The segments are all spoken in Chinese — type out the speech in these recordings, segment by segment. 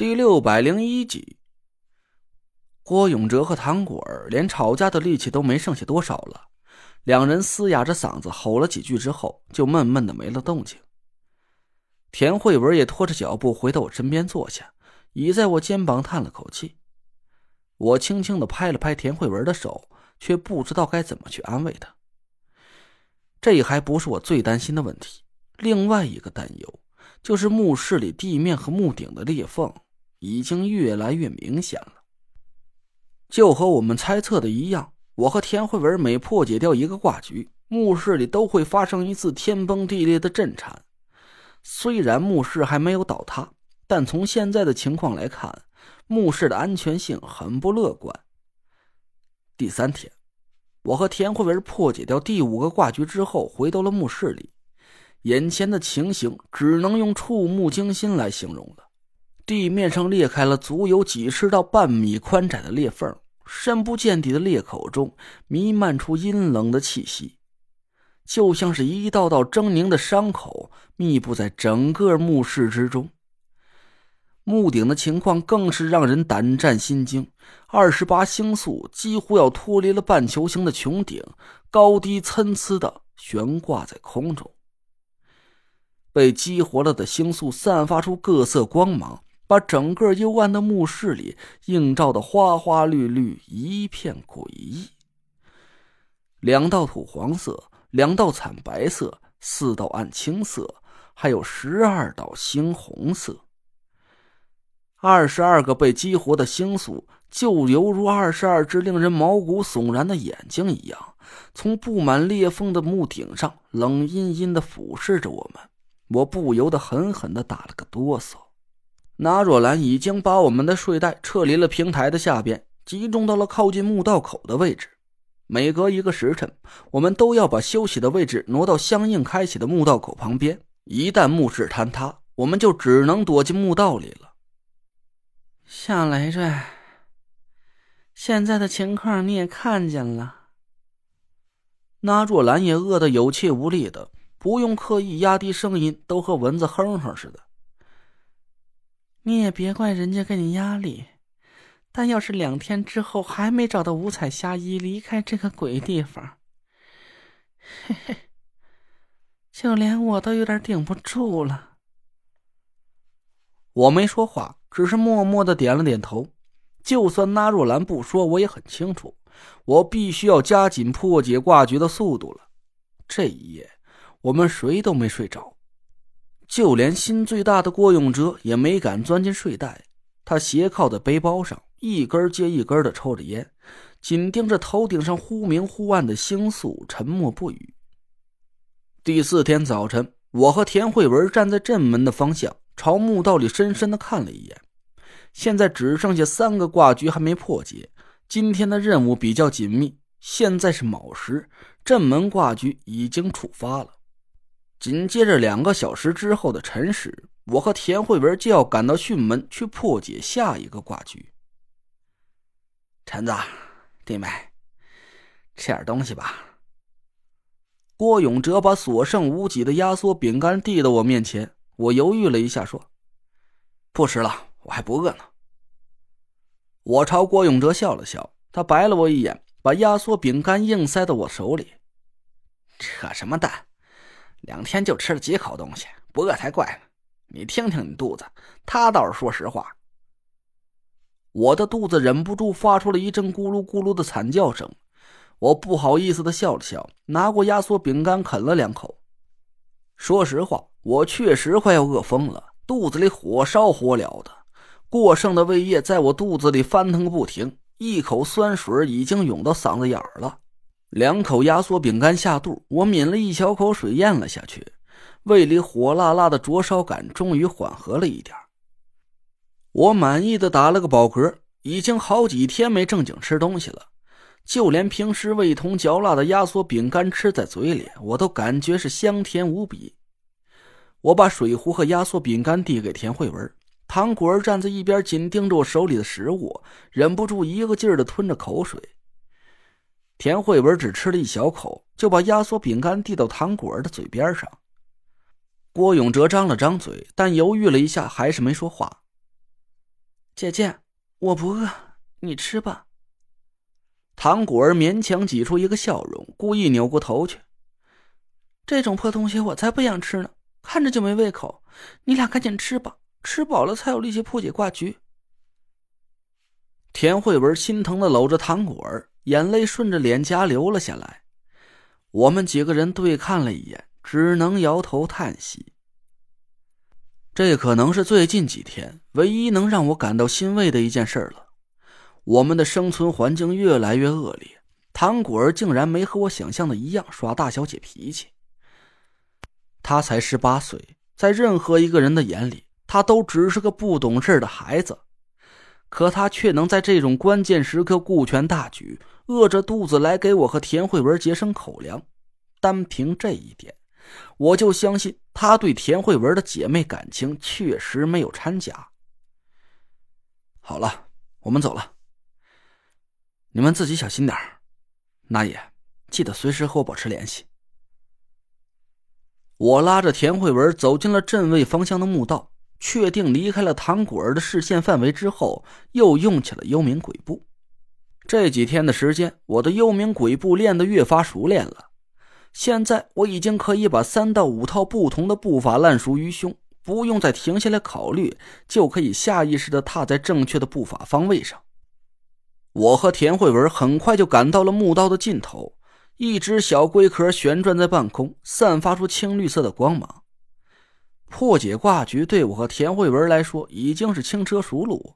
第六百零一集，郭永哲和唐果儿连吵架的力气都没剩下多少了，两人嘶哑着嗓子吼了几句之后，就闷闷的没了动静。田慧文也拖着脚步回到我身边坐下，倚在我肩膀叹了口气。我轻轻的拍了拍田慧文的手，却不知道该怎么去安慰她。这还不是我最担心的问题，另外一个担忧就是墓室里地面和墓顶的裂缝。已经越来越明显了，就和我们猜测的一样。我和田慧文每破解掉一个卦局，墓室里都会发生一次天崩地裂的震颤。虽然墓室还没有倒塌，但从现在的情况来看，墓室的安全性很不乐观。第三天，我和田慧文破解掉第五个卦局之后，回到了墓室里，眼前的情形只能用触目惊心来形容了。地面上裂开了足有几十到半米宽窄的裂缝，深不见底的裂口中弥漫出阴冷的气息，就像是一道道狰狞的伤口密布在整个墓室之中。墓顶的情况更是让人胆战心惊，二十八星宿几乎要脱离了半球形的穹顶，高低参差的悬挂在空中。被激活了的星宿散发出各色光芒。把整个幽暗的墓室里映照的花花绿绿，一片诡异。两道土黄色，两道惨白色，四道暗青色，还有十二道猩红色。二十二个被激活的星宿，就犹如二十二只令人毛骨悚然的眼睛一样，从布满裂缝的墓顶上冷阴阴的俯视着我们。我不由得狠狠的打了个哆嗦。纳若兰已经把我们的睡袋撤离了平台的下边，集中到了靠近墓道口的位置。每隔一个时辰，我们都要把休息的位置挪到相应开启的墓道口旁边。一旦墓室坍塌，我们就只能躲进墓道里了。夏累赘，现在的情况你也看见了。那若兰也饿得有气无力的，不用刻意压低声音，都和蚊子哼哼似的。你也别怪人家给你压力，但要是两天之后还没找到五彩霞衣离开这个鬼地方，嘿嘿，就连我都有点顶不住了。我没说话，只是默默的点了点头。就算纳若兰不说，我也很清楚，我必须要加紧破解卦局的速度了。这一夜，我们谁都没睡着。就连心最大的郭永哲也没敢钻进睡袋，他斜靠在背包上，一根接一根的抽着烟，紧盯着头顶上忽明忽暗的星宿，沉默不语。第四天早晨，我和田慧文站在正门的方向，朝墓道里深深的看了一眼。现在只剩下三个卦局还没破解，今天的任务比较紧密。现在是卯时，正门卦局已经触发了。紧接着两个小时之后的辰时，我和田慧文就要赶到巽门去破解下一个卦局。陈子，弟妹，吃点东西吧。郭永哲把所剩无几的压缩饼干递到我面前，我犹豫了一下，说：“不吃了，我还不饿呢。”我朝郭永哲笑了笑，他白了我一眼，把压缩饼干硬塞到我手里。扯什么淡！两天就吃了几口东西，不饿才怪呢！你听听你肚子，他倒是说实话。我的肚子忍不住发出了一阵咕噜咕噜的惨叫声，我不好意思的笑了笑，拿过压缩饼干啃了两口。说实话，我确实快要饿疯了，肚子里火烧火燎的，过剩的胃液在我肚子里翻腾个不停，一口酸水已经涌到嗓子眼儿了。两口压缩饼干下肚，我抿了一小口水咽了下去，胃里火辣辣的灼烧感终于缓和了一点我满意的打了个饱嗝，已经好几天没正经吃东西了，就连平时味同嚼蜡的压缩饼干吃在嘴里，我都感觉是香甜无比。我把水壶和压缩饼干递给田慧文，唐果儿站在一边紧盯着我手里的食物，忍不住一个劲儿的吞着口水。田慧文只吃了一小口，就把压缩饼干递到唐果儿的嘴边上。郭永哲张了张嘴，但犹豫了一下，还是没说话。姐姐，我不饿，你吃吧。唐果儿勉强挤出一个笑容，故意扭过头去。这种破东西我才不想吃呢，看着就没胃口。你俩赶紧吃吧，吃饱了才有力气破解挂局。田慧文心疼的搂着唐果儿，眼泪顺着脸颊流了下来。我们几个人对看了一眼，只能摇头叹息。这可能是最近几天唯一能让我感到欣慰的一件事了。我们的生存环境越来越恶劣，唐果儿竟然没和我想象的一样耍大小姐脾气。他才十八岁，在任何一个人的眼里，他都只是个不懂事的孩子。可他却能在这种关键时刻顾全大局，饿着肚子来给我和田慧文节省口粮。单凭这一点，我就相信他对田慧文的姐妹感情确实没有掺假。好了，我们走了，你们自己小心点那也记得随时和我保持联系。我拉着田慧文走进了镇卫方向的墓道。确定离开了唐果儿的视线范围之后，又用起了幽冥鬼步。这几天的时间，我的幽冥鬼步练得越发熟练了。现在我已经可以把三到五套不同的步法烂熟于胸，不用再停下来考虑，就可以下意识的踏在正确的步法方位上。我和田慧文很快就赶到了墓道的尽头，一只小龟壳旋转在半空，散发出青绿色的光芒。破解卦局对我和田慧文来说已经是轻车熟路。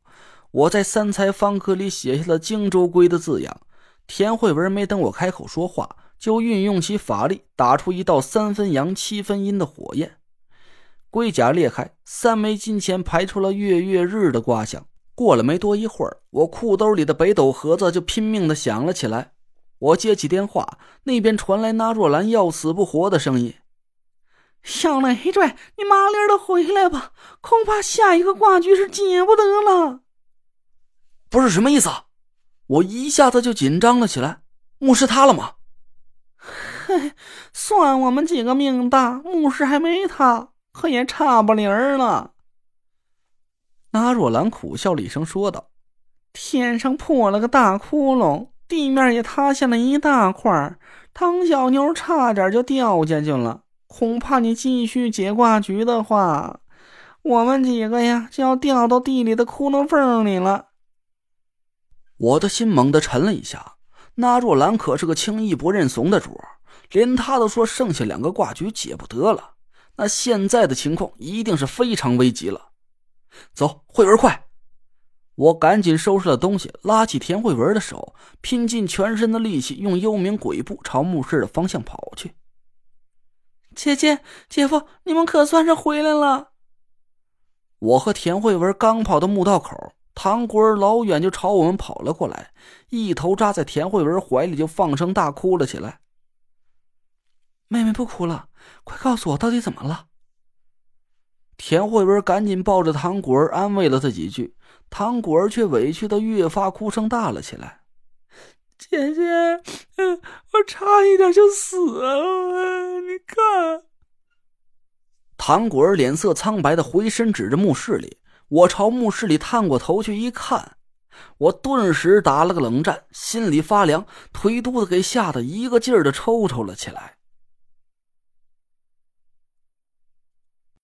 我在三才方格里写下了“荆州龟”的字样。田慧文没等我开口说话，就运用起法力，打出一道三分阳七分阴的火焰。龟甲裂开，三枚金钱排出了月月日的卦象。过了没多一会儿，我裤兜里的北斗盒子就拼命的响了起来。我接起电话，那边传来那若兰要死不活的声音。小累赘，你麻利的回来吧，恐怕下一个挂局是解不得了。不是什么意思？我一下子就紧张了起来。墓室塌了吗？嘿，算我们几个命大，墓室还没塌，可也差不离儿了。那若兰苦笑了一声，说道：“天上破了个大窟窿，地面也塌下了一大块，唐小妞差点就掉下去了。”恐怕你继续解卦局的话，我们几个呀就要掉到地里的窟窿缝里了。我的心猛地沉了一下。那若兰可是个轻易不认怂的主连他都说剩下两个卦局解不得了，那现在的情况一定是非常危急了。走，慧文，快！我赶紧收拾了东西，拉起田慧文的手，拼尽全身的力气，用幽冥鬼步朝墓室的方向跑去。姐姐、姐夫，你们可算是回来了！我和田慧文刚跑到墓道口，唐国儿老远就朝我们跑了过来，一头扎在田慧文怀里，就放声大哭了起来。妹妹不哭了，快告诉我到底怎么了！田慧文赶紧抱着唐果儿安慰了他几句，唐果儿却委屈的越发哭声大了起来。姐姐，我差一点就死了，你看。唐果儿脸色苍白的回身指着墓室里，我朝墓室里探过头去一看，我顿时打了个冷战，心里发凉，腿肚子给吓得一个劲儿的抽抽了起来。